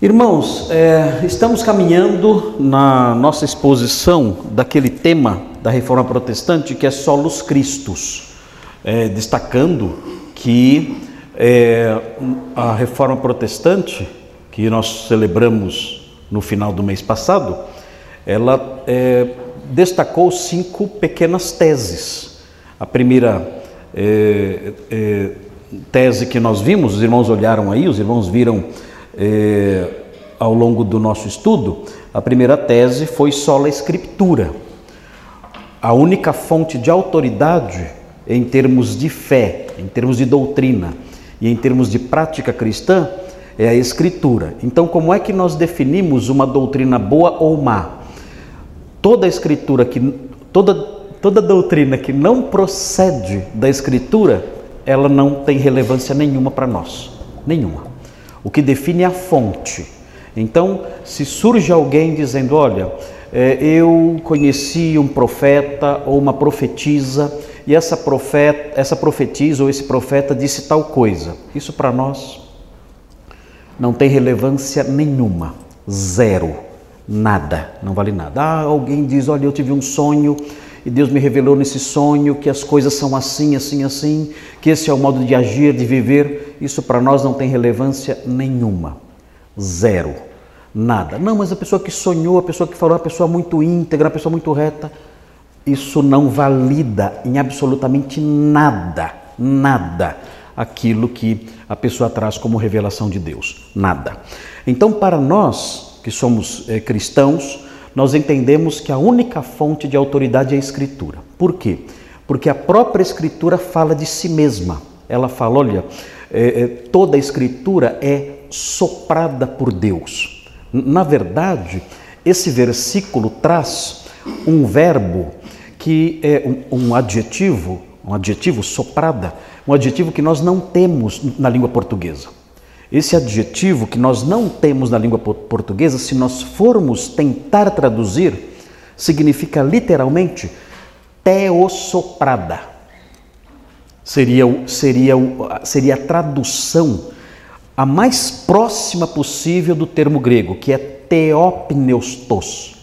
Irmãos, é, estamos caminhando na nossa exposição daquele tema da reforma protestante que é Solos Christus, é, destacando que é, a reforma protestante, que nós celebramos no final do mês passado, ela é, destacou cinco pequenas teses. A primeira é, é, tese que nós vimos, os irmãos olharam aí, os irmãos viram é, ao longo do nosso estudo, a primeira tese foi sola escritura. A única fonte de autoridade em termos de fé, em termos de doutrina e em termos de prática cristã é a escritura. Então, como é que nós definimos uma doutrina boa ou má? Toda escritura que toda toda doutrina que não procede da escritura, ela não tem relevância nenhuma para nós, nenhuma. O que define é a fonte. Então, se surge alguém dizendo, olha, é, eu conheci um profeta ou uma profetisa e essa profeta, essa profetisa ou esse profeta disse tal coisa. Isso para nós não tem relevância nenhuma, zero, nada, não vale nada. Ah, alguém diz, olha, eu tive um sonho e Deus me revelou nesse sonho que as coisas são assim, assim, assim, que esse é o modo de agir, de viver. Isso para nós não tem relevância nenhuma, zero, nada. Não, mas a pessoa que sonhou, a pessoa que falou, a pessoa muito íntegra, a pessoa muito reta, isso não valida em absolutamente nada, nada aquilo que a pessoa traz como revelação de Deus, nada. Então, para nós que somos é, cristãos, nós entendemos que a única fonte de autoridade é a Escritura. Por quê? Porque a própria Escritura fala de si mesma. Ela fala: olha, é, é, toda a Escritura é soprada por Deus. Na verdade, esse versículo traz um verbo que é um, um adjetivo, um adjetivo soprada, um adjetivo que nós não temos na língua portuguesa. Esse adjetivo que nós não temos na língua portuguesa, se nós formos tentar traduzir, significa literalmente teossoprada. Seria, seria, seria a tradução a mais próxima possível do termo grego, que é teopneustos.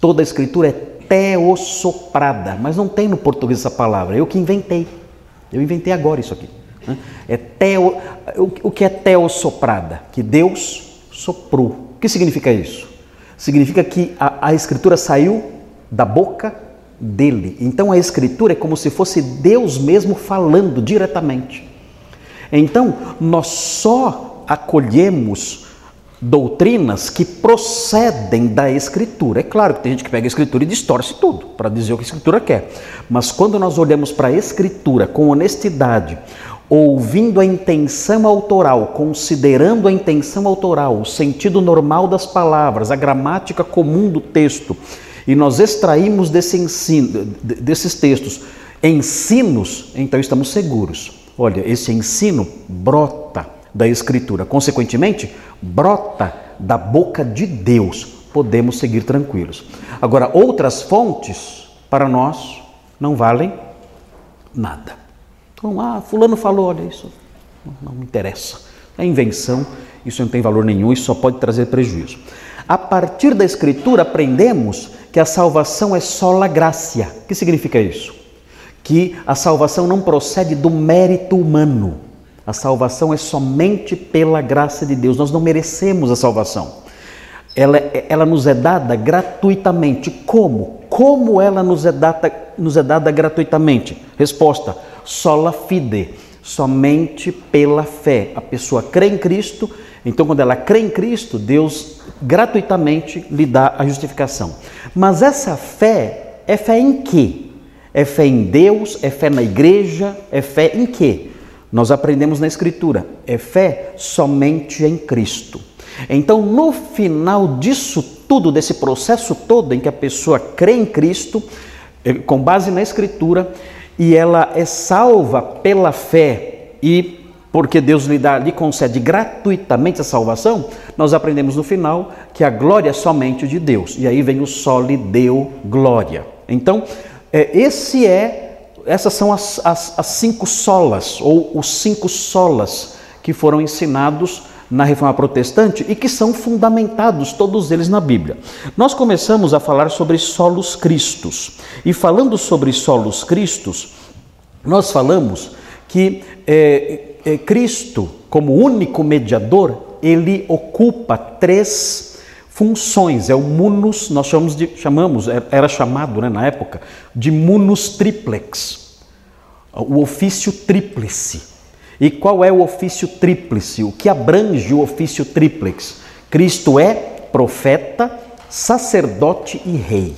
Toda a escritura é teossoprada, mas não tem no português essa palavra, eu que inventei. Eu inventei agora isso aqui. Né? É teo, o que é teossoprada? Que Deus soprou. O que significa isso? Significa que a, a escritura saiu da boca dele. Então a escritura é como se fosse Deus mesmo falando diretamente. Então nós só acolhemos doutrinas que procedem da Escritura. É claro que tem gente que pega a Escritura e distorce tudo para dizer o que a Escritura quer. Mas quando nós olhamos para a Escritura com honestidade, ouvindo a intenção autoral, considerando a intenção autoral, o sentido normal das palavras, a gramática comum do texto, e nós extraímos desse ensino, desses textos ensinos, então estamos seguros. Olha, esse ensino brota da Escritura, consequentemente, brota da boca de Deus. Podemos seguir tranquilos. Agora, outras fontes para nós não valem nada. Então, ah, fulano falou, olha isso, não, me interessa. É invenção, isso não tem valor nenhum, isso só pode trazer prejuízo. A partir da Escritura aprendemos que a salvação é sola gracia. O que significa isso? Que a salvação não procede do mérito humano. A salvação é somente pela graça de Deus. Nós não merecemos a salvação. Ela, ela nos é dada gratuitamente. Como? Como ela nos é dada, nos é dada gratuitamente? Resposta: sola fide, somente pela fé. A pessoa crê em Cristo, então quando ela crê em Cristo, Deus gratuitamente lhe dá a justificação. Mas essa fé é fé em quê? É fé em Deus, é fé na igreja, é fé em quê? Nós aprendemos na Escritura, é fé somente em Cristo. Então, no final disso tudo, desse processo todo em que a pessoa crê em Cristo, eh, com base na Escritura, e ela é salva pela fé e porque Deus lhe, dá, lhe concede gratuitamente a salvação, nós aprendemos no final que a glória é somente de Deus. E aí vem o sole deu glória. Então, é, esse é, essas são as, as, as cinco solas, ou os cinco solas que foram ensinados na reforma protestante e que são fundamentados todos eles na Bíblia. Nós começamos a falar sobre solos cristos. E falando sobre solos cristos, nós falamos que é, é, Cristo, como único mediador, ele ocupa três funções. É o munus, nós chamamos, de, chamamos era chamado né, na época, de munus triplex, o ofício tríplice. E qual é o ofício tríplice? O que abrange o ofício tríplice? Cristo é profeta, sacerdote e rei.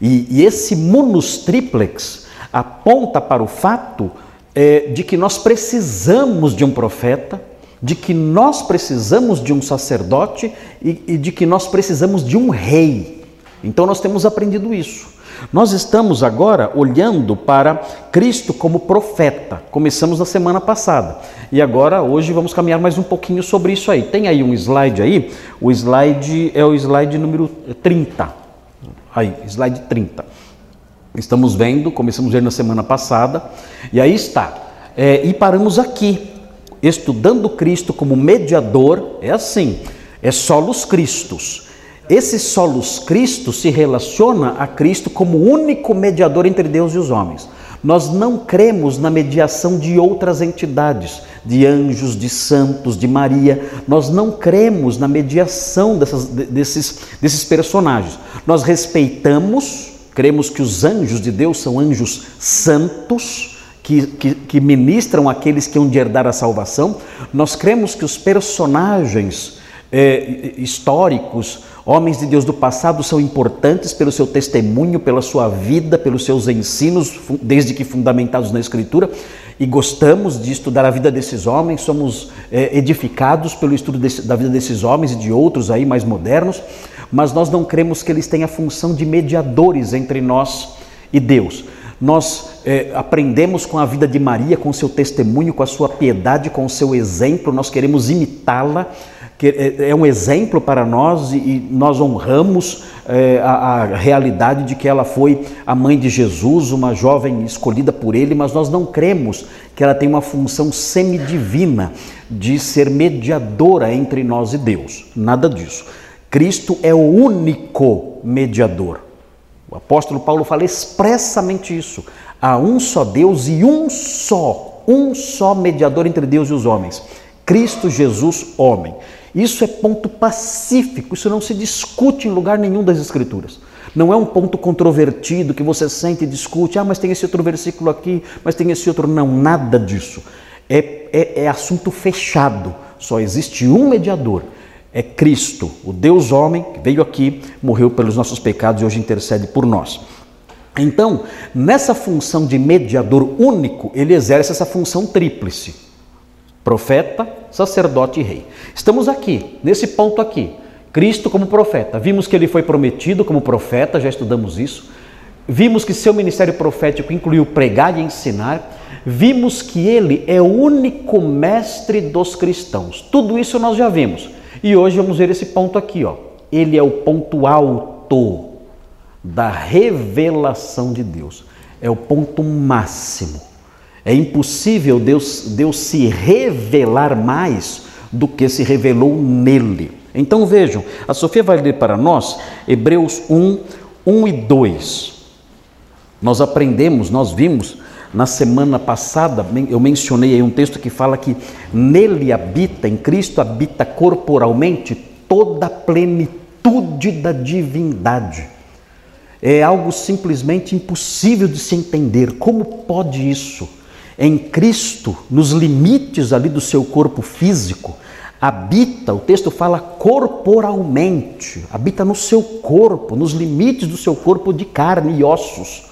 E, e esse munus triplex aponta para o fato é, de que nós precisamos de um profeta, de que nós precisamos de um sacerdote e, e de que nós precisamos de um rei. Então nós temos aprendido isso. Nós estamos agora olhando para Cristo como profeta. Começamos na semana passada. E agora, hoje, vamos caminhar mais um pouquinho sobre isso aí. Tem aí um slide aí. O slide é o slide número 30. Aí, slide 30. Estamos vendo, começamos a ver na semana passada. E aí está. É, e paramos aqui, estudando Cristo como mediador. É assim, é solos Cristos. Esse solos Cristo se relaciona a Cristo como único mediador entre Deus e os homens. Nós não cremos na mediação de outras entidades, de anjos, de santos, de Maria. Nós não cremos na mediação dessas, desses, desses personagens. Nós respeitamos, cremos que os anjos de Deus são anjos santos, que, que, que ministram aqueles que hão de herdar a salvação. Nós cremos que os personagens é, históricos, Homens de Deus do passado são importantes pelo seu testemunho, pela sua vida, pelos seus ensinos, desde que fundamentados na Escritura, e gostamos de estudar a vida desses homens, somos é, edificados pelo estudo desse, da vida desses homens e de outros aí mais modernos, mas nós não cremos que eles tenham a função de mediadores entre nós e Deus. Nós é, aprendemos com a vida de Maria, com seu testemunho, com a sua piedade, com o seu exemplo, nós queremos imitá-la é, é um exemplo para nós e nós honramos é, a, a, realidade de que ela foi a mãe de Jesus, uma jovem escolhida por ele, mas nós não cremos que ela tem uma função semidivina de ser mediadora entre nós e Deus. Nada disso. Cristo é o único mediador. O apóstolo Paulo fala expressamente isso. Há um só Deus e um só, um só mediador entre Deus e os homens. Cristo Jesus, homem. Isso é ponto pacífico, isso não se discute em lugar nenhum das Escrituras. Não é um ponto controvertido que você sente e discute, ah, mas tem esse outro versículo aqui, mas tem esse outro. Não, nada disso. É, é, é assunto fechado. Só existe um mediador. É Cristo, o Deus homem, que veio aqui, morreu pelos nossos pecados e hoje intercede por nós. Então, nessa função de mediador único, ele exerce essa função tríplice: profeta, sacerdote e rei. Estamos aqui, nesse ponto aqui. Cristo como profeta. Vimos que ele foi prometido como profeta, já estudamos isso. Vimos que seu ministério profético incluiu pregar e ensinar. Vimos que ele é o único mestre dos cristãos. Tudo isso nós já vimos. E hoje vamos ver esse ponto aqui, ó. Ele é o ponto alto da revelação de Deus. É o ponto máximo. É impossível Deus, Deus se revelar mais do que se revelou nele. Então vejam, a Sofia vai ler para nós Hebreus 1, 1 e 2. Nós aprendemos, nós vimos na semana passada, eu mencionei aí um texto que fala que nele habita, em Cristo habita corporalmente toda a plenitude da divindade. É algo simplesmente impossível de se entender. Como pode isso? Em Cristo, nos limites ali do seu corpo físico, habita, o texto fala corporalmente, habita no seu corpo, nos limites do seu corpo de carne e ossos.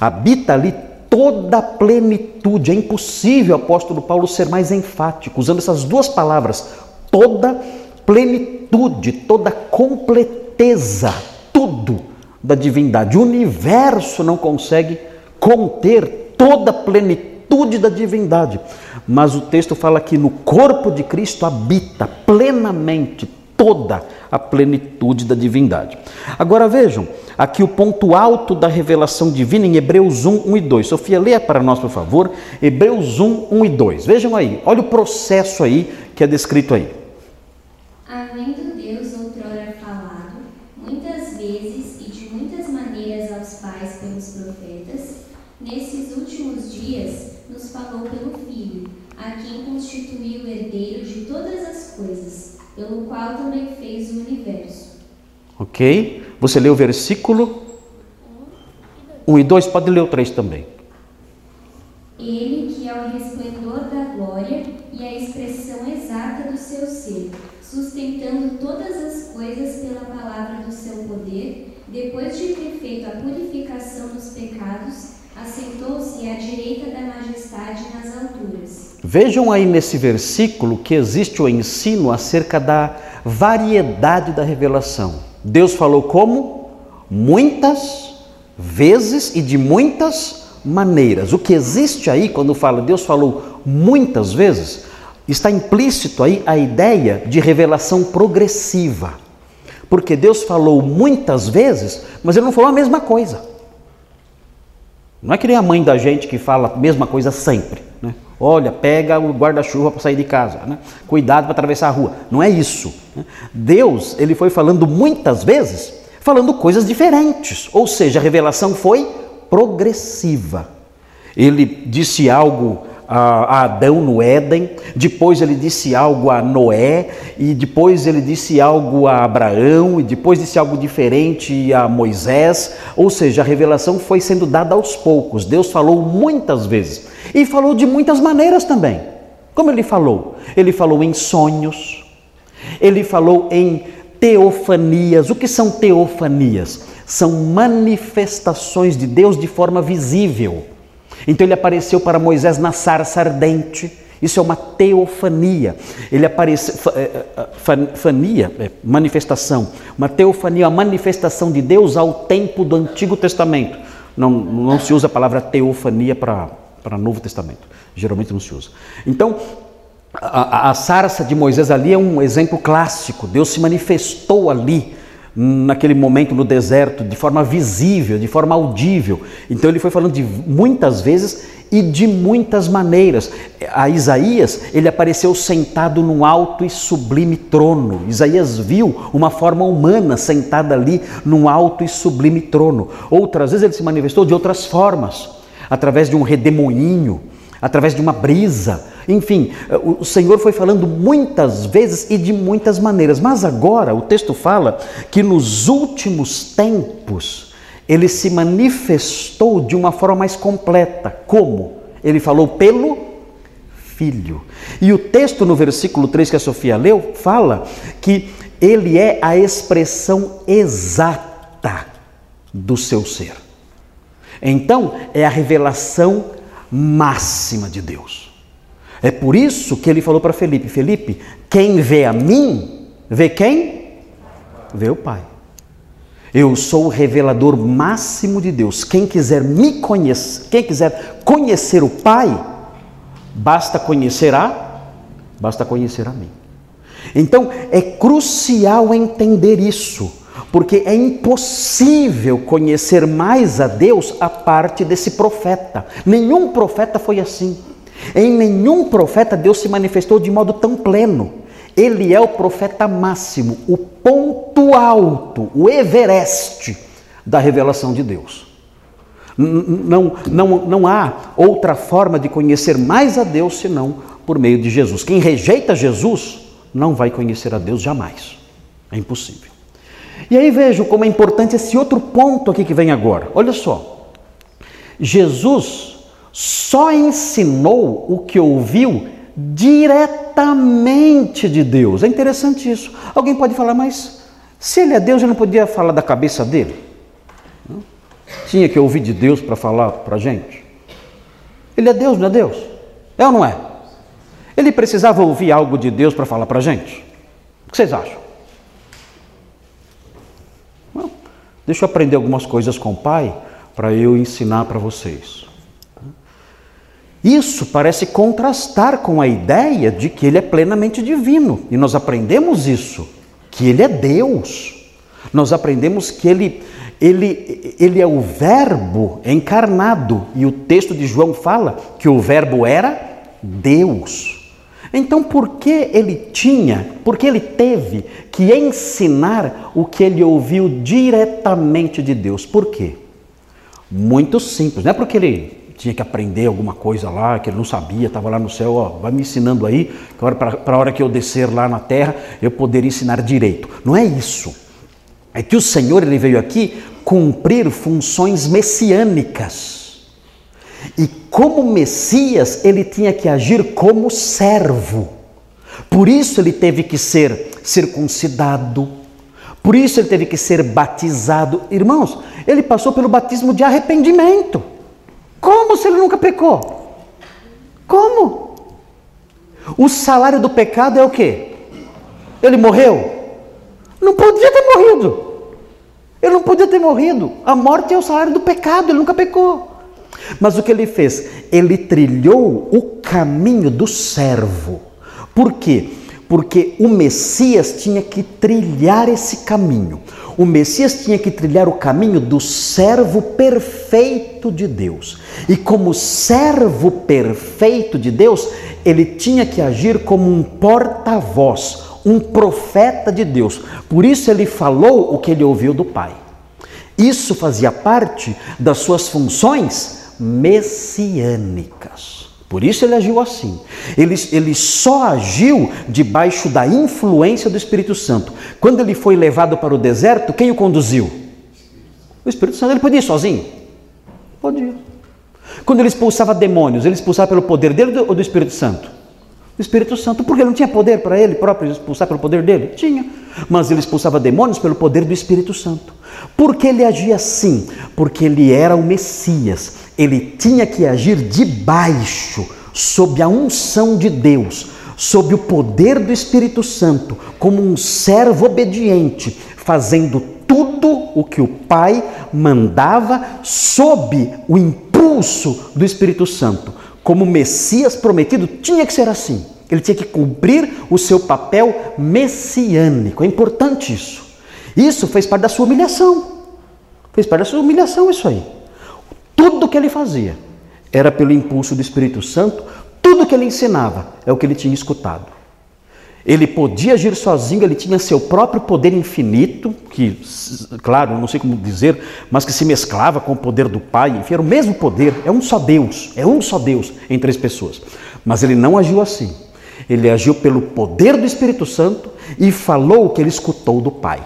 Habita ali toda a plenitude. É impossível, apóstolo Paulo, ser mais enfático, usando essas duas palavras, toda plenitude, toda completeza, tudo da divindade. O universo não consegue conter toda a plenitude plenitude da divindade. Mas o texto fala que no corpo de Cristo habita plenamente toda a plenitude da divindade. Agora vejam, aqui o ponto alto da revelação divina em Hebreus 1, 1 e 2. Sofia, leia para nós, por favor, Hebreus 1, 1 e 2. Vejam aí, olha o processo aí que é descrito aí. Havendo Deus outrora falado, muitas vezes e de muitas maneiras aos pais pelos profetas, nesses últimos dias nos falou pelo Filho, a quem constituiu herdeiro de todas as coisas, pelo qual também fez o universo. Ok? Você leu o versículo 1 e 2, pode ler o 3 também. Ele que é o resplendor da glória e a expressão exata do seu ser, sustentando todas as coisas pela palavra do seu poder, depois de ter feito a purificação dos pecados, assentou-se à direita da majestade nas alturas. Vejam aí nesse versículo que existe o ensino acerca da variedade da revelação. Deus falou como? Muitas vezes e de muitas maneiras. O que existe aí quando fala Deus falou muitas vezes, está implícito aí a ideia de revelação progressiva. Porque Deus falou muitas vezes, mas ele não falou a mesma coisa. Não é que nem a mãe da gente que fala a mesma coisa sempre. Né? Olha, pega o guarda-chuva para sair de casa. Né? Cuidado para atravessar a rua. Não é isso. Né? Deus, ele foi falando muitas vezes, falando coisas diferentes. Ou seja, a revelação foi progressiva. Ele disse algo a Adão no Éden, depois ele disse algo a Noé, e depois ele disse algo a Abraão, e depois disse algo diferente a Moisés, ou seja, a revelação foi sendo dada aos poucos. Deus falou muitas vezes e falou de muitas maneiras também. Como ele falou? Ele falou em sonhos, ele falou em teofanias. O que são teofanias? São manifestações de Deus de forma visível. Então ele apareceu para Moisés na sarça ardente. Isso é uma teofania. Ele apareceu, é, é, fania, é, manifestação. Uma teofania, a manifestação de Deus ao tempo do Antigo Testamento. Não, não se usa a palavra teofania para, Novo Testamento. Geralmente não se usa. Então, a, a sarça de Moisés ali é um exemplo clássico. Deus se manifestou ali naquele momento no deserto de forma visível, de forma audível. Então ele foi falando de muitas vezes e de muitas maneiras. A Isaías, ele apareceu sentado num alto e sublime trono. Isaías viu uma forma humana sentada ali num alto e sublime trono. Outras vezes ele se manifestou de outras formas, através de um redemoinho, através de uma brisa, enfim, o Senhor foi falando muitas vezes e de muitas maneiras, mas agora o texto fala que nos últimos tempos ele se manifestou de uma forma mais completa. Como? Ele falou pelo Filho. E o texto no versículo 3 que a Sofia leu fala que ele é a expressão exata do seu ser. Então, é a revelação máxima de Deus. É por isso que ele falou para Felipe: Felipe, quem vê a mim, vê quem? Vê o Pai. Eu sou o revelador máximo de Deus. Quem quiser me conhecer, quem quiser conhecer o Pai, basta conhecer a, basta conhecer a mim. Então é crucial entender isso, porque é impossível conhecer mais a Deus a parte desse profeta. Nenhum profeta foi assim. Em nenhum profeta Deus se manifestou de modo tão pleno. Ele é o profeta máximo, o ponto alto, o Everest da revelação de Deus. Não, não, não há outra forma de conhecer mais a Deus senão por meio de Jesus. Quem rejeita Jesus não vai conhecer a Deus jamais. É impossível. E aí vejo como é importante esse outro ponto aqui que vem agora. Olha só. Jesus só ensinou o que ouviu diretamente de Deus. É interessante isso. Alguém pode falar, mas se ele é Deus, ele não podia falar da cabeça dele? Não? Tinha que ouvir de Deus para falar para a gente? Ele é Deus, não é Deus? É ou não é? Ele precisava ouvir algo de Deus para falar para a gente? O que vocês acham? Deixa eu aprender algumas coisas com o Pai para eu ensinar para vocês. Isso parece contrastar com a ideia de que ele é plenamente divino, e nós aprendemos isso, que ele é Deus. Nós aprendemos que ele, ele, ele é o Verbo encarnado, e o texto de João fala que o Verbo era Deus. Então, por que ele tinha, por que ele teve que ensinar o que ele ouviu diretamente de Deus? Por quê? Muito simples, não é porque ele tinha que aprender alguma coisa lá que ele não sabia, estava lá no céu, ó, vai me ensinando aí, para a hora que eu descer lá na terra eu poder ensinar direito. Não é isso. É que o Senhor ele veio aqui cumprir funções messiânicas. E como Messias, ele tinha que agir como servo. Por isso ele teve que ser circuncidado. Por isso ele teve que ser batizado. Irmãos, ele passou pelo batismo de arrependimento. Como se ele nunca pecou? Como? O salário do pecado é o quê? Ele morreu? Não podia ter morrido. Ele não podia ter morrido. A morte é o salário do pecado, ele nunca pecou. Mas o que ele fez? Ele trilhou o caminho do servo. Por quê? Porque o Messias tinha que trilhar esse caminho. O Messias tinha que trilhar o caminho do servo perfeito de Deus. E como servo perfeito de Deus, ele tinha que agir como um porta-voz, um profeta de Deus. Por isso ele falou o que ele ouviu do Pai. Isso fazia parte das suas funções messiânicas. Por isso ele agiu assim. Ele, ele só agiu debaixo da influência do Espírito Santo. Quando ele foi levado para o deserto, quem o conduziu? O Espírito Santo. Ele podia ir sozinho? Podia. Quando ele expulsava demônios, ele expulsava pelo poder dele ou do Espírito Santo? O Espírito Santo, porque ele não tinha poder para ele próprio expulsar pelo poder dele? Tinha. Mas ele expulsava demônios pelo poder do Espírito Santo. Por que ele agia assim? Porque ele era o Messias ele tinha que agir debaixo, sob a unção de Deus, sob o poder do Espírito Santo, como um servo obediente, fazendo tudo o que o Pai mandava sob o impulso do Espírito Santo. Como Messias prometido, tinha que ser assim. Ele tinha que cumprir o seu papel messiânico. É importante isso. Isso fez parte da sua humilhação. Fez parte da sua humilhação isso aí. Tudo que ele fazia era pelo impulso do Espírito Santo, tudo que ele ensinava é o que ele tinha escutado. Ele podia agir sozinho, ele tinha seu próprio poder infinito, que, claro, não sei como dizer, mas que se mesclava com o poder do Pai, enfim, era o mesmo poder, é um só Deus, é um só Deus em três pessoas. Mas ele não agiu assim. Ele agiu pelo poder do Espírito Santo e falou o que ele escutou do Pai.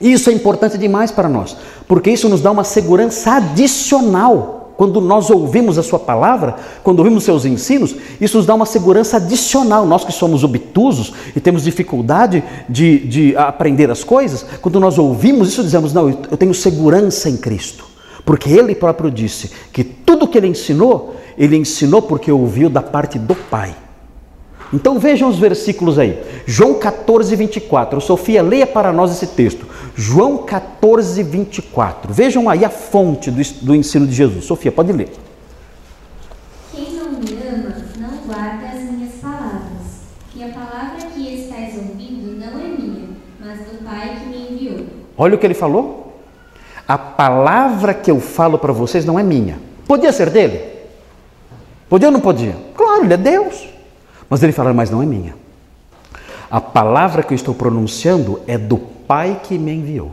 Isso é importante demais para nós, porque isso nos dá uma segurança adicional. Quando nós ouvimos a Sua palavra, quando ouvimos seus ensinos, isso nos dá uma segurança adicional. Nós que somos obtusos e temos dificuldade de, de aprender as coisas, quando nós ouvimos isso, dizemos: Não, eu tenho segurança em Cristo, porque Ele próprio disse que tudo que Ele ensinou, Ele ensinou porque ouviu da parte do Pai. Então vejam os versículos aí. João 14, 24. Sofia, leia para nós esse texto. João 14, 24. Vejam aí a fonte do, do ensino de Jesus. Sofia, pode ler. Quem não me ama não guarda as minhas palavras. E a palavra que estás ouvindo não é minha, mas do Pai que me enviou. Olha o que ele falou. A palavra que eu falo para vocês não é minha. Podia ser dele? Podia ou não podia? Claro, ele é Deus. Mas ele fala, mas não é minha. A palavra que eu estou pronunciando é do Pai que me enviou.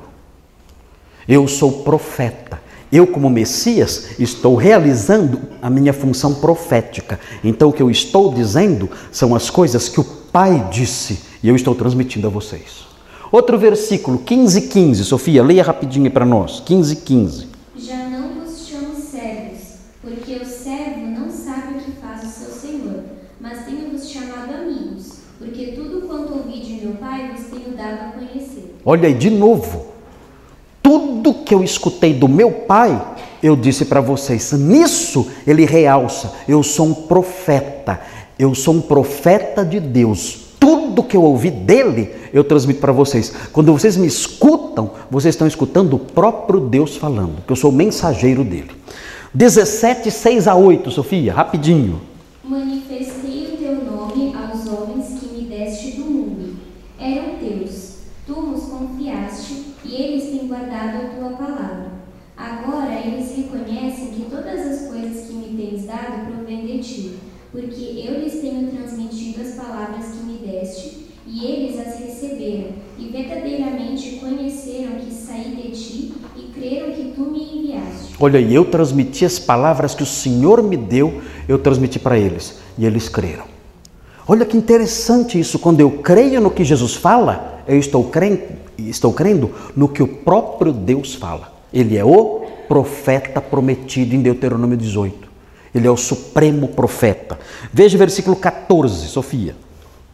Eu sou profeta. Eu, como Messias, estou realizando a minha função profética. Então, o que eu estou dizendo são as coisas que o Pai disse e eu estou transmitindo a vocês. Outro versículo, 15, 15. Sofia, leia rapidinho para nós. 15, 15. Olha aí, de novo. Tudo que eu escutei do meu pai, eu disse para vocês. Nisso ele realça: eu sou um profeta. Eu sou um profeta de Deus. Tudo que eu ouvi dele, eu transmito para vocês. Quando vocês me escutam, vocês estão escutando o próprio Deus falando, que eu sou mensageiro dele. 17, 6 a 8, Sofia, rapidinho. Manifestei o teu nome aos homens que me deste do mundo. Eram teus Tu nos confiaste e eles têm guardado a tua palavra. Agora eles reconhecem que todas as coisas que me tens dado provêm de ti, porque eu lhes tenho transmitido as palavras que me deste, e eles as receberam, e verdadeiramente conheceram que saí de ti e creram que tu me enviaste. Olha, e eu transmiti as palavras que o Senhor me deu, eu transmiti para eles, e eles creram. Olha que interessante isso, quando eu creio no que Jesus fala, eu estou crendo, estou crendo no que o próprio Deus fala. Ele é o profeta prometido em Deuteronômio 18. Ele é o supremo profeta. Veja o versículo 14, Sofia.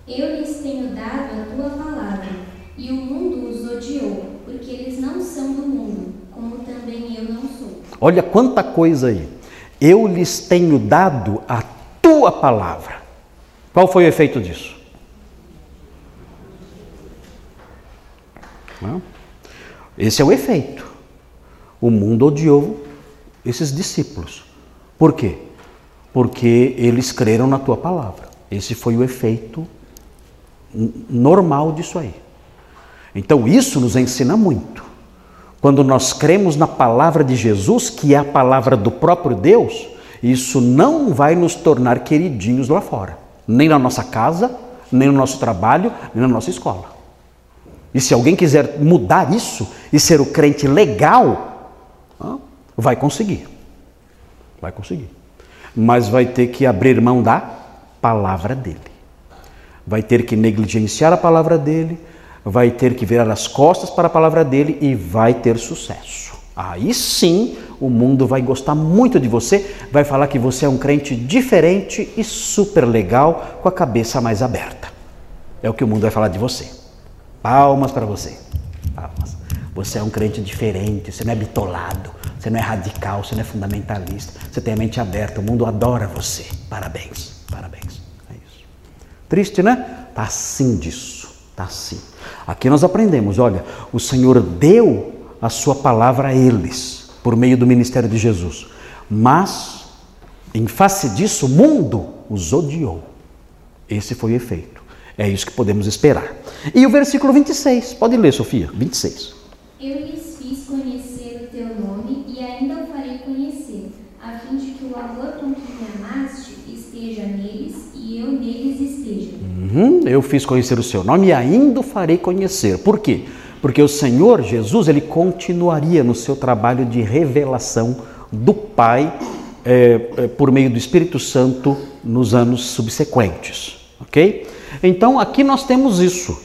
Eu lhes tenho dado a tua palavra, e o mundo os odiou, porque eles não são do mundo, como também eu não sou. Olha quanta coisa aí. Eu lhes tenho dado a tua palavra. Qual foi o efeito disso? Esse é o efeito. O mundo odiou esses discípulos. Por quê? Porque eles creram na tua palavra. Esse foi o efeito normal disso aí. Então isso nos ensina muito. Quando nós cremos na palavra de Jesus, que é a palavra do próprio Deus, isso não vai nos tornar queridinhos lá fora, nem na nossa casa, nem no nosso trabalho, nem na nossa escola. E se alguém quiser mudar isso e ser o crente legal, vai conseguir. Vai conseguir. Mas vai ter que abrir mão da palavra dele. Vai ter que negligenciar a palavra dele, vai ter que virar as costas para a palavra dele e vai ter sucesso. Aí sim o mundo vai gostar muito de você, vai falar que você é um crente diferente e super legal, com a cabeça mais aberta. É o que o mundo vai falar de você. Palmas para você. Palmas. Você é um crente diferente, você não é bitolado, você não é radical, você não é fundamentalista, você tem a mente aberta, o mundo adora você. Parabéns, parabéns. É isso. Triste, né? Tá assim disso, tá assim. Aqui nós aprendemos, olha, o Senhor deu a sua palavra a eles por meio do ministério de Jesus. Mas em face disso, o mundo os odiou. Esse foi o efeito. É isso que podemos esperar. E o versículo 26, pode ler, Sofia, 26. Eu lhes fiz conhecer o teu nome e ainda o farei conhecer, a fim de que o amor com que me amaste esteja neles e eu neles esteja. Uhum, eu fiz conhecer o seu nome e ainda o farei conhecer. Por quê? Porque o Senhor Jesus ele continuaria no seu trabalho de revelação do Pai é, é, por meio do Espírito Santo nos anos subsequentes, ok? Então aqui nós temos isso.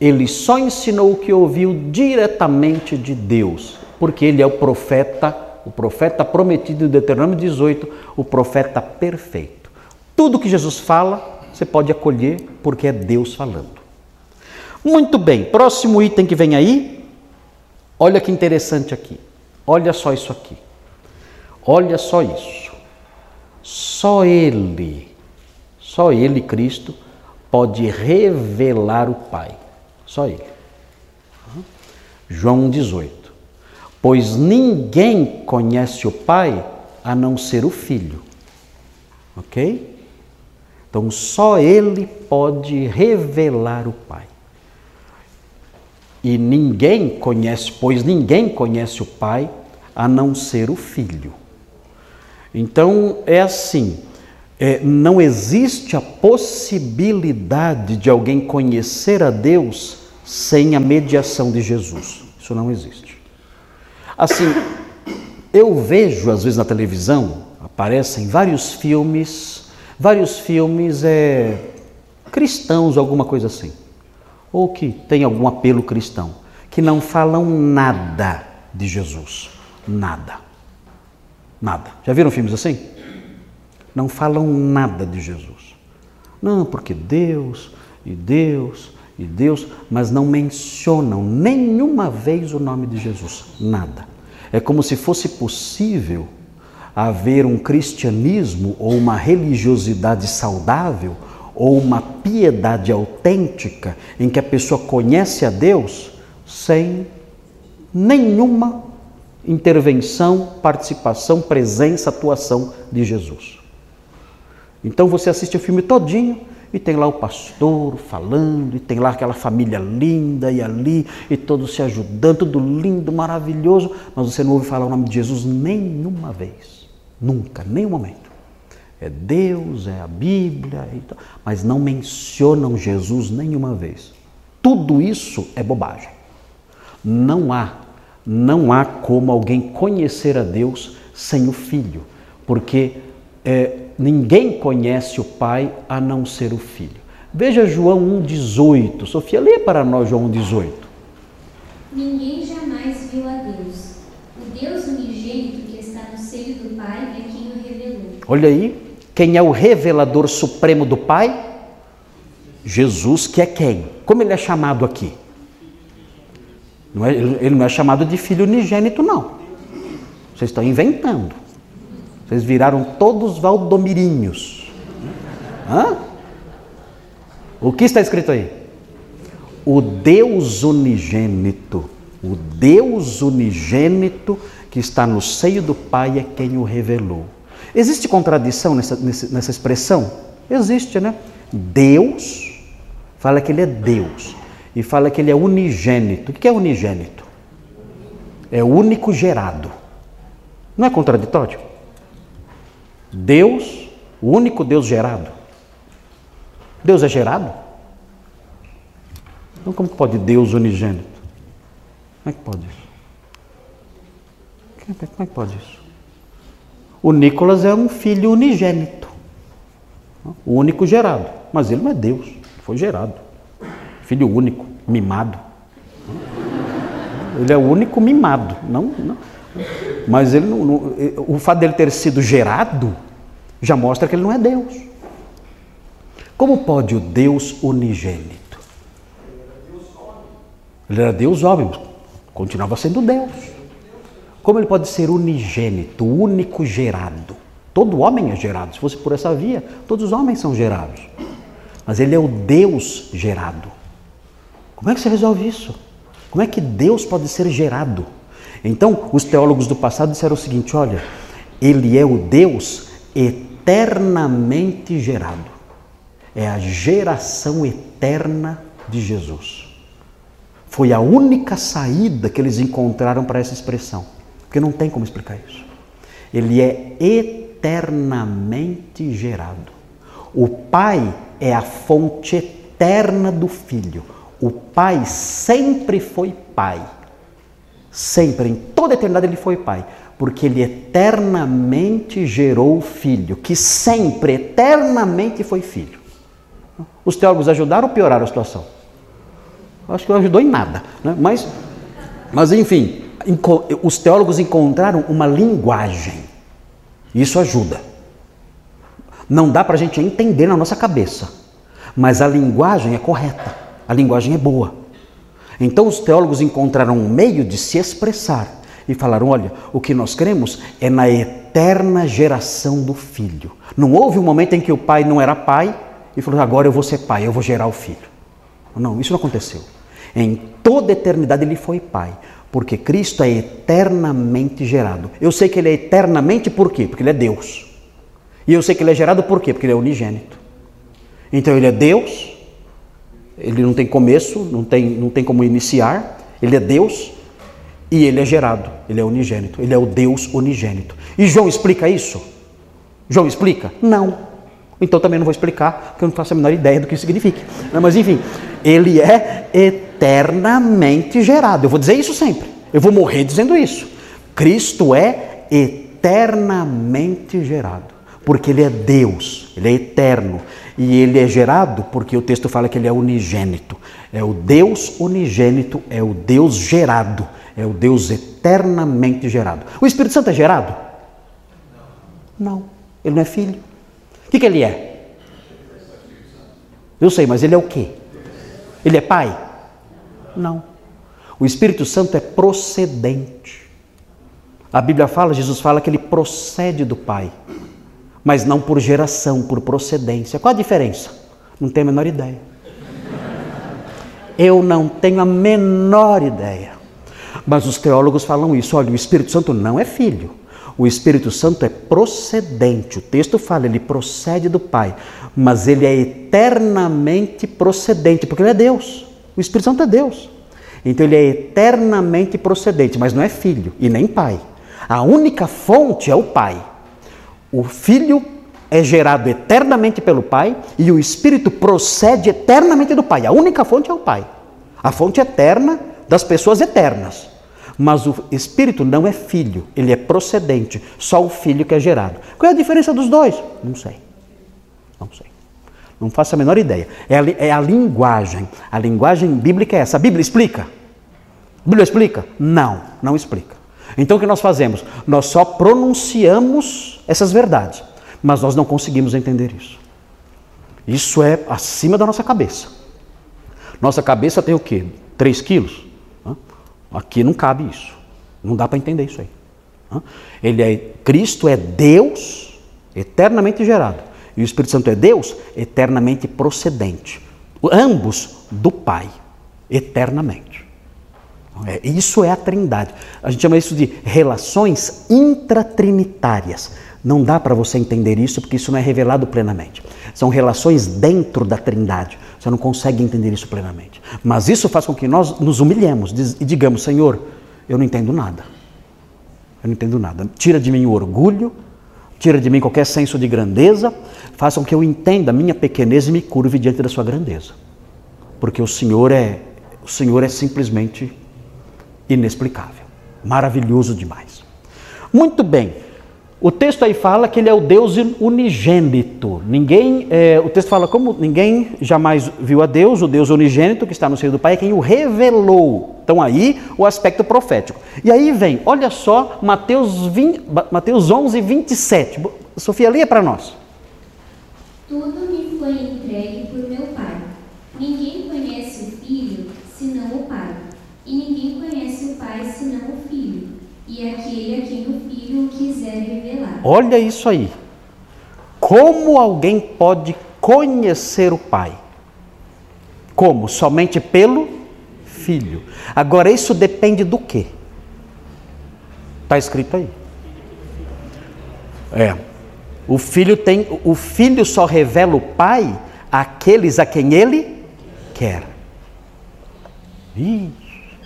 Ele só ensinou o que ouviu diretamente de Deus, porque ele é o profeta, o profeta prometido em Deuteronômio 18, o profeta perfeito. Tudo que Jesus fala, você pode acolher porque é Deus falando. Muito bem, próximo item que vem aí. Olha que interessante aqui. Olha só isso aqui. Olha só isso. Só Ele, só Ele, Cristo, pode revelar o Pai. Só Ele. João 18. Pois ninguém conhece o Pai a não ser o Filho. Ok? Então só Ele pode revelar o Pai. E ninguém conhece, pois ninguém conhece o Pai a não ser o Filho. Então é assim é, não existe a possibilidade de alguém conhecer a Deus sem a mediação de Jesus. Isso não existe. Assim, eu vejo às vezes na televisão, aparecem vários filmes, vários filmes é, cristãos, alguma coisa assim, ou que tem algum apelo cristão, que não falam nada de Jesus. Nada. Nada. Já viram filmes assim? não falam nada de Jesus. Não, porque Deus e Deus e Deus, mas não mencionam nenhuma vez o nome de Jesus. Nada. É como se fosse possível haver um cristianismo ou uma religiosidade saudável ou uma piedade autêntica em que a pessoa conhece a Deus sem nenhuma intervenção, participação, presença, atuação de Jesus. Então você assiste o filme todinho e tem lá o pastor falando, e tem lá aquela família linda e ali, e todos se ajudando, tudo lindo, maravilhoso, mas você não ouve falar o nome de Jesus nenhuma vez. Nunca, nenhum momento. É Deus, é a Bíblia, mas não mencionam Jesus nenhuma vez. Tudo isso é bobagem. Não há, não há como alguém conhecer a Deus sem o Filho, porque é, ninguém conhece o Pai a não ser o Filho. Veja João 1,18. Sofia, lê para nós João 1,18. Ninguém jamais viu a Deus. O Deus unigênito seio do Pai é quem o revelou. Olha aí, quem é o revelador supremo do Pai? Jesus, que é quem? Como ele é chamado aqui? Não é, ele não é chamado de filho unigênito, não. Vocês estão inventando. Vocês viraram todos valdomirinhos. Hã? O que está escrito aí? O Deus unigênito, o Deus unigênito que está no seio do Pai é quem o revelou. Existe contradição nessa, nessa expressão? Existe, né? Deus fala que ele é Deus e fala que ele é unigênito. O que é unigênito? É único gerado. Não é contraditório? Deus, o único Deus gerado. Deus é gerado? Então, como pode Deus unigênito? Como é que pode isso? Como é que pode isso? O Nicolas é um filho unigênito, o único gerado, mas ele não é Deus, foi gerado. Filho único, mimado. Ele é o único mimado, não, não. mas ele não, não, o fato dele ter sido gerado já mostra que ele não é Deus. Como pode o Deus unigênito? Ele era Deus homem, continuava sendo Deus. Como ele pode ser unigênito, único gerado? Todo homem é gerado. Se fosse por essa via, todos os homens são gerados. Mas ele é o Deus gerado. Como é que se resolve isso? Como é que Deus pode ser gerado? Então, os teólogos do passado disseram o seguinte: olha, ele é o Deus eternamente gerado. É a geração eterna de Jesus. Foi a única saída que eles encontraram para essa expressão. Porque não tem como explicar isso. Ele é eternamente gerado. O Pai é a fonte eterna do Filho. O Pai sempre foi Pai. Sempre, em toda a eternidade, ele foi Pai. Porque ele eternamente gerou o Filho, que sempre, eternamente foi Filho. Os teólogos ajudaram ou pioraram a situação? Acho que não ajudou em nada. Né? Mas, mas, enfim, os teólogos encontraram uma linguagem. Isso ajuda. Não dá para a gente entender na nossa cabeça, mas a linguagem é correta, a linguagem é boa. Então os teólogos encontraram um meio de se expressar e falaram: olha, o que nós cremos é na eterna geração do filho. Não houve um momento em que o pai não era pai e falou: agora eu vou ser pai, eu vou gerar o filho. Não, isso não aconteceu. Em toda eternidade ele foi pai. Porque Cristo é eternamente gerado. Eu sei que ele é eternamente por quê? Porque ele é Deus. E eu sei que ele é gerado por quê? Porque ele é unigênito. Então ele é Deus, ele não tem começo, não tem, não tem como iniciar, ele é Deus e ele é gerado, ele é unigênito, ele é o Deus unigênito. E João explica isso? João explica? Não. Então também não vou explicar, porque eu não faço a menor ideia do que isso significa. Mas enfim, ele é eternamente gerado. Eu vou dizer isso sempre. Eu vou morrer dizendo isso. Cristo é eternamente gerado, porque ele é Deus, ele é eterno. E ele é gerado porque o texto fala que ele é unigênito. É o Deus unigênito, é o Deus gerado, é o Deus eternamente gerado. O Espírito Santo é gerado? Não, ele não é filho. O que, que ele é? Eu sei, mas ele é o quê? Ele é pai? Não. O Espírito Santo é procedente. A Bíblia fala, Jesus fala que ele procede do Pai, mas não por geração, por procedência. Qual a diferença? Não tenho a menor ideia. Eu não tenho a menor ideia. Mas os teólogos falam isso. Olha, o Espírito Santo não é filho. O Espírito Santo é procedente. O texto fala, ele procede do Pai, mas ele é eternamente procedente, porque ele é Deus. O Espírito Santo é Deus. Então ele é eternamente procedente, mas não é filho e nem pai. A única fonte é o pai. O filho é gerado eternamente pelo Pai e o Espírito procede eternamente do Pai. A única fonte é o Pai. A fonte eterna das pessoas eternas. Mas o Espírito não é filho, ele é procedente. Só o filho que é gerado. Qual é a diferença dos dois? Não sei. Não sei. Não faço a menor ideia. É a, é a linguagem. A linguagem bíblica é essa. A Bíblia explica? A Bíblia explica? Não, não explica. Então o que nós fazemos? Nós só pronunciamos essas verdades, mas nós não conseguimos entender isso. Isso é acima da nossa cabeça. Nossa cabeça tem o quê? 3 quilos? Aqui não cabe isso. Não dá para entender isso aí. Ele é Cristo é Deus eternamente gerado. E o Espírito Santo é Deus eternamente procedente. Ambos do Pai, eternamente. É, isso é a trindade. A gente chama isso de relações intratrinitárias. Não dá para você entender isso porque isso não é revelado plenamente. São relações dentro da trindade. Você não consegue entender isso plenamente. Mas isso faz com que nós nos humilhemos e digamos: Senhor, eu não entendo nada. Eu não entendo nada. Tira de mim o orgulho, tira de mim qualquer senso de grandeza, faça com que eu entenda a minha pequenez e me curve diante da sua grandeza. Porque o Senhor é, o Senhor é simplesmente inexplicável, maravilhoso demais. Muito bem. O texto aí fala que ele é o Deus unigênito. Ninguém, é, o texto fala como ninguém jamais viu a Deus, o Deus unigênito que está no seio do Pai é quem o revelou. Então aí o aspecto profético. E aí vem, olha só, Mateus, 20, Mateus 11, 27. Sofia, leia para nós. Tudo me foi entregue por meu Pai. Ninguém conhece o Filho senão o Pai. E ninguém conhece o Pai senão o Filho. E aquele a quem o Filho quiser revelar. Olha isso aí. Como alguém pode conhecer o Pai? Como? Somente pelo Filho. Agora, isso depende do quê? Está escrito aí. É. O filho tem, o filho só revela o pai àqueles a quem ele quer. Ih,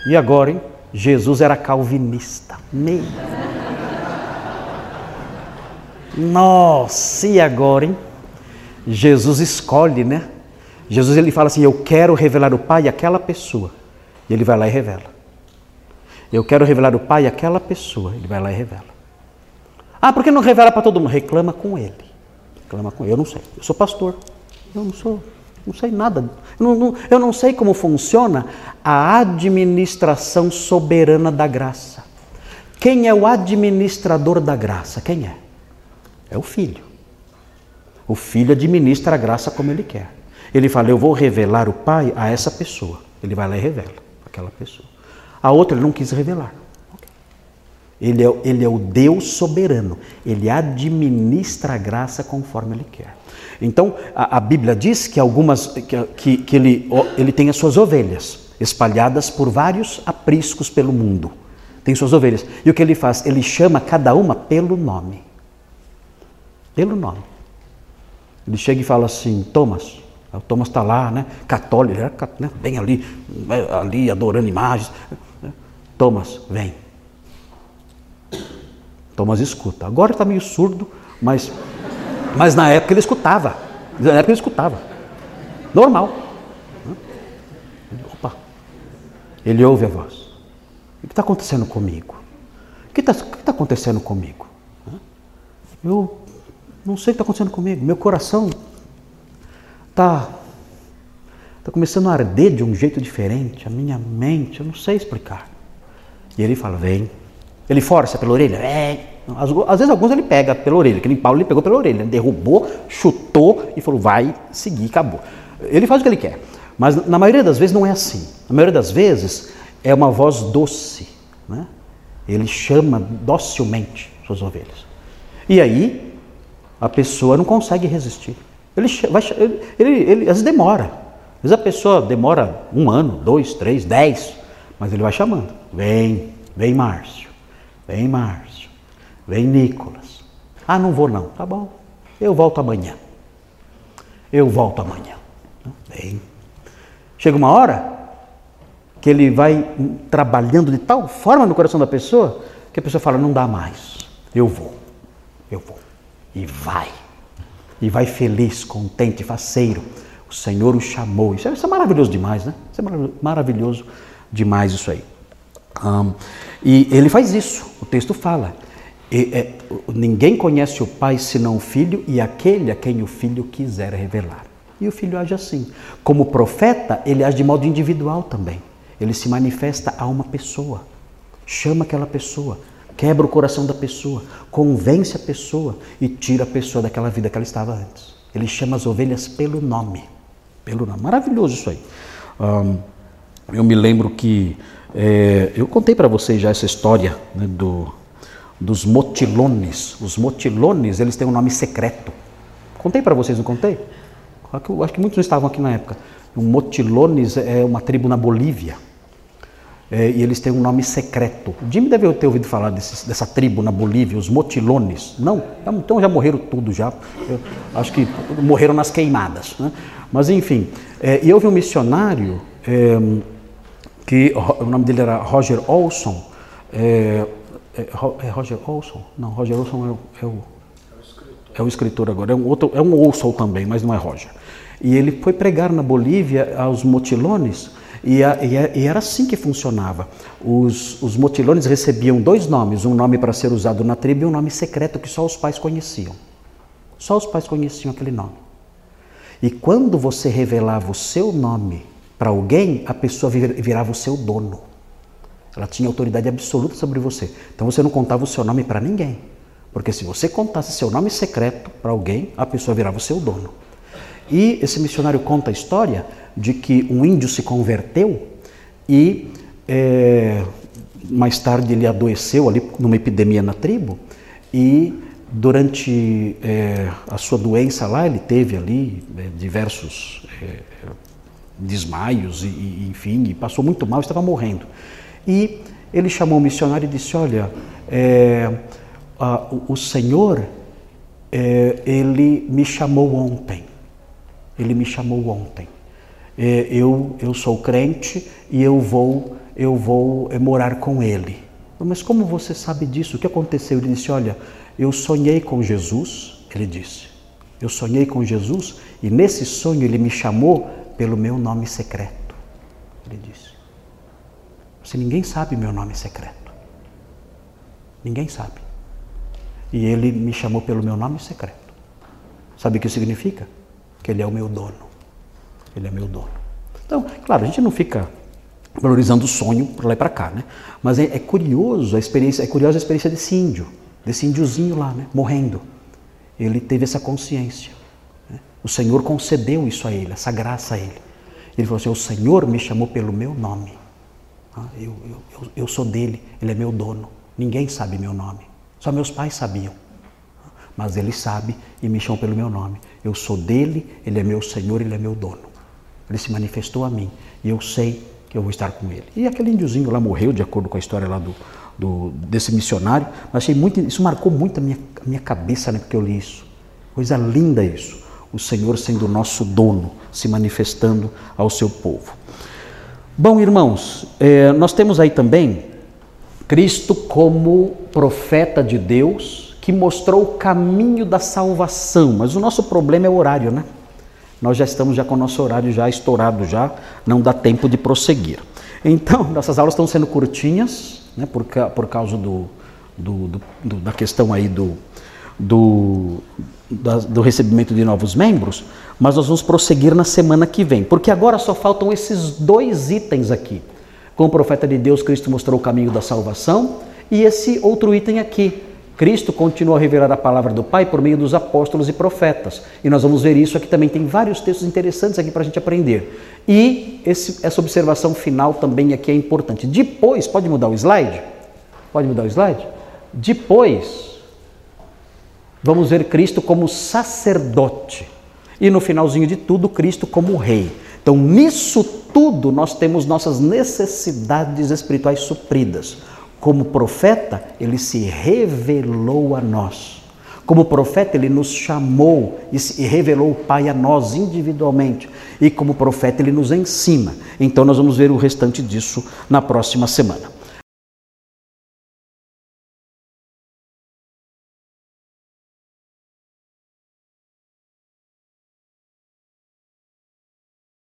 e agora, hein? Jesus era calvinista. Meio. Nossa, e agora, hein? Jesus escolhe, né? Jesus ele fala assim: Eu quero revelar o Pai àquela pessoa. E ele vai lá e revela. Eu quero revelar o Pai àquela pessoa. Ele vai lá e revela. Ah, por que não revela para todo mundo? Reclama com ele. Reclama com ele. Eu não sei. Eu sou pastor. Eu não sou. Não sei nada. Eu não, não, eu não sei como funciona a administração soberana da graça. Quem é o administrador da graça? Quem é? É o filho. O filho administra a graça como ele quer. Ele fala: Eu vou revelar o Pai a essa pessoa. Ele vai lá e revela aquela pessoa. A outra ele não quis revelar. Ele é, ele é o Deus soberano. Ele administra a graça conforme Ele quer. Então, a, a Bíblia diz que algumas que, que, ele, ele tem as suas ovelhas espalhadas por vários apriscos pelo mundo. Tem suas ovelhas. E o que ele faz? Ele chama cada uma pelo nome. Pelo nome. Ele chega e fala assim: Thomas. O Thomas está lá, né? Católico, né? bem ali, ali adorando imagens. Thomas, vem Thomas escuta. Agora está meio surdo, mas, mas na época ele escutava. Na época ele escutava. Normal. Opa. Ele ouve a voz. O que está acontecendo comigo? O que está tá acontecendo comigo? Eu não sei o que está acontecendo comigo. Meu coração está tá começando a arder de um jeito diferente. A minha mente, eu não sei explicar. E ele fala: Vem, ele força pela orelha? É. Às, às, vezes alguns ele pega pela orelha, que nem Paulo ele pegou pela orelha, ele derrubou, chutou e falou, vai seguir, acabou. Ele faz o que ele quer. Mas na maioria das vezes não é assim. Na maioria das vezes é uma voz doce. Né? Ele chama docilmente suas ovelhas. E aí a pessoa não consegue resistir. Ele, vai, ele, ele, às vezes demora. Às vezes a pessoa demora um ano, dois, três, dez, mas ele vai chamando. Vem, vem Márcio. Vem Márcio, vem Nicolas. Ah, não vou não. Tá bom, eu volto amanhã. Eu volto amanhã. Vem. Chega uma hora que ele vai trabalhando de tal forma no coração da pessoa que a pessoa fala: não dá mais. Eu vou, eu vou. E vai. e vai feliz, contente, faceiro. O Senhor o chamou. Isso é, isso é maravilhoso demais, né? Isso é maravilhoso demais isso aí. Um, e ele faz isso, o texto fala. E, é, ninguém conhece o Pai senão o Filho e aquele a quem o Filho quiser revelar. E o Filho age assim. Como profeta, ele age de modo individual também. Ele se manifesta a uma pessoa, chama aquela pessoa, quebra o coração da pessoa, convence a pessoa e tira a pessoa daquela vida que ela estava antes. Ele chama as ovelhas pelo nome. Pelo nome. Maravilhoso isso aí. Eu me lembro que é, eu contei para vocês já essa história né, do, dos motilones. Os motilones, eles têm um nome secreto. Contei para vocês, não contei? Acho que muitos não estavam aqui na época. O motilones é uma tribo na Bolívia. É, e eles têm um nome secreto. O Jimmy deve ter ouvido falar dessa tribo na Bolívia, os motilones. Não? Então já morreram tudo já. Eu acho que morreram nas queimadas. Né? Mas enfim, é, e houve um missionário é, que o nome dele era Roger Olson. É, é, é, Roger Olson? Não, Roger Olson é o, é o, é o escritor agora. É um, outro, é um Olson também, mas não é Roger. E ele foi pregar na Bolívia aos motilones. E, a, e, a, e, era assim que funcionava. Os, os motilones recebiam dois nomes, um nome para ser usado na tribo e um nome secreto que só os pais conheciam. Só os pais conheciam aquele nome. E quando você revelava o seu nome para alguém, a pessoa virava o seu dono. Ela tinha autoridade absoluta sobre você. Então você não contava o seu nome para ninguém. Porque se você contasse seu nome secreto para alguém, a pessoa virava o seu dono. E esse missionário conta a história de que um índio se converteu e é, mais tarde ele adoeceu ali numa epidemia na tribo e durante é, a sua doença lá ele teve ali é, diversos é, desmaios e, e, enfim, e passou muito mal, estava morrendo. E ele chamou o missionário e disse: Olha, é, a, o Senhor, é, ele me chamou ontem. Ele me chamou ontem. É, eu, eu sou crente e eu vou, eu vou é, morar com ele. Mas como você sabe disso? O que aconteceu? Ele disse: Olha, eu sonhei com Jesus. Ele disse: Eu sonhei com Jesus e nesse sonho ele me chamou pelo meu nome secreto. Ele disse. Se ninguém sabe meu nome secreto. Ninguém sabe. E ele me chamou pelo meu nome secreto. Sabe o que significa? Que ele é o meu dono. Ele é meu dono. Então, claro, a gente não fica valorizando o sonho para lá e para cá, né? Mas é, é, curioso a experiência, é curiosa a experiência desse índio, desse índiozinho lá, né? Morrendo. Ele teve essa consciência. O Senhor concedeu isso a ele, essa graça a ele. Ele falou assim: O Senhor me chamou pelo meu nome. Ah, eu, eu, eu sou dele, ele é meu dono. Ninguém sabe meu nome. Só meus pais sabiam. Mas ele sabe e me chamou pelo meu nome. Eu sou dele, ele é meu Senhor, ele é meu dono. Ele se manifestou a mim e eu sei que eu vou estar com ele. E aquele índiozinho lá morreu, de acordo com a história lá do, do desse missionário. Mas achei muito, isso marcou muito a minha, a minha cabeça, né, porque eu li isso. Coisa linda isso o Senhor sendo o nosso dono, se manifestando ao seu povo. Bom, irmãos, é, nós temos aí também Cristo como profeta de Deus que mostrou o caminho da salvação, mas o nosso problema é o horário, né? Nós já estamos já com o nosso horário já estourado já, não dá tempo de prosseguir. Então, nossas aulas estão sendo curtinhas, né, por, por causa do, do, do, da questão aí do, do, do recebimento de novos membros, mas nós vamos prosseguir na semana que vem, porque agora só faltam esses dois itens aqui. Com o profeta de Deus, Cristo mostrou o caminho da salvação, e esse outro item aqui. Cristo continua a revelar a palavra do Pai por meio dos apóstolos e profetas. E nós vamos ver isso aqui também. Tem vários textos interessantes aqui para a gente aprender. E esse, essa observação final também aqui é importante. Depois, pode mudar o slide? Pode mudar o slide? Depois, vamos ver Cristo como sacerdote e no finalzinho de tudo, Cristo como rei. Então, nisso tudo, nós temos nossas necessidades espirituais supridas. Como profeta, ele se revelou a nós. Como profeta, ele nos chamou e revelou o Pai a nós individualmente. E como profeta, ele nos ensina. Então, nós vamos ver o restante disso na próxima semana.